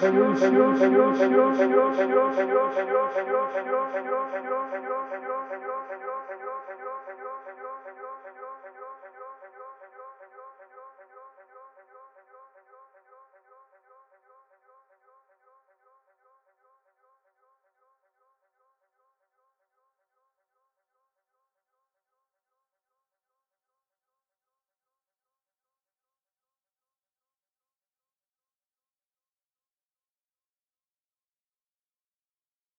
revolución, revolución,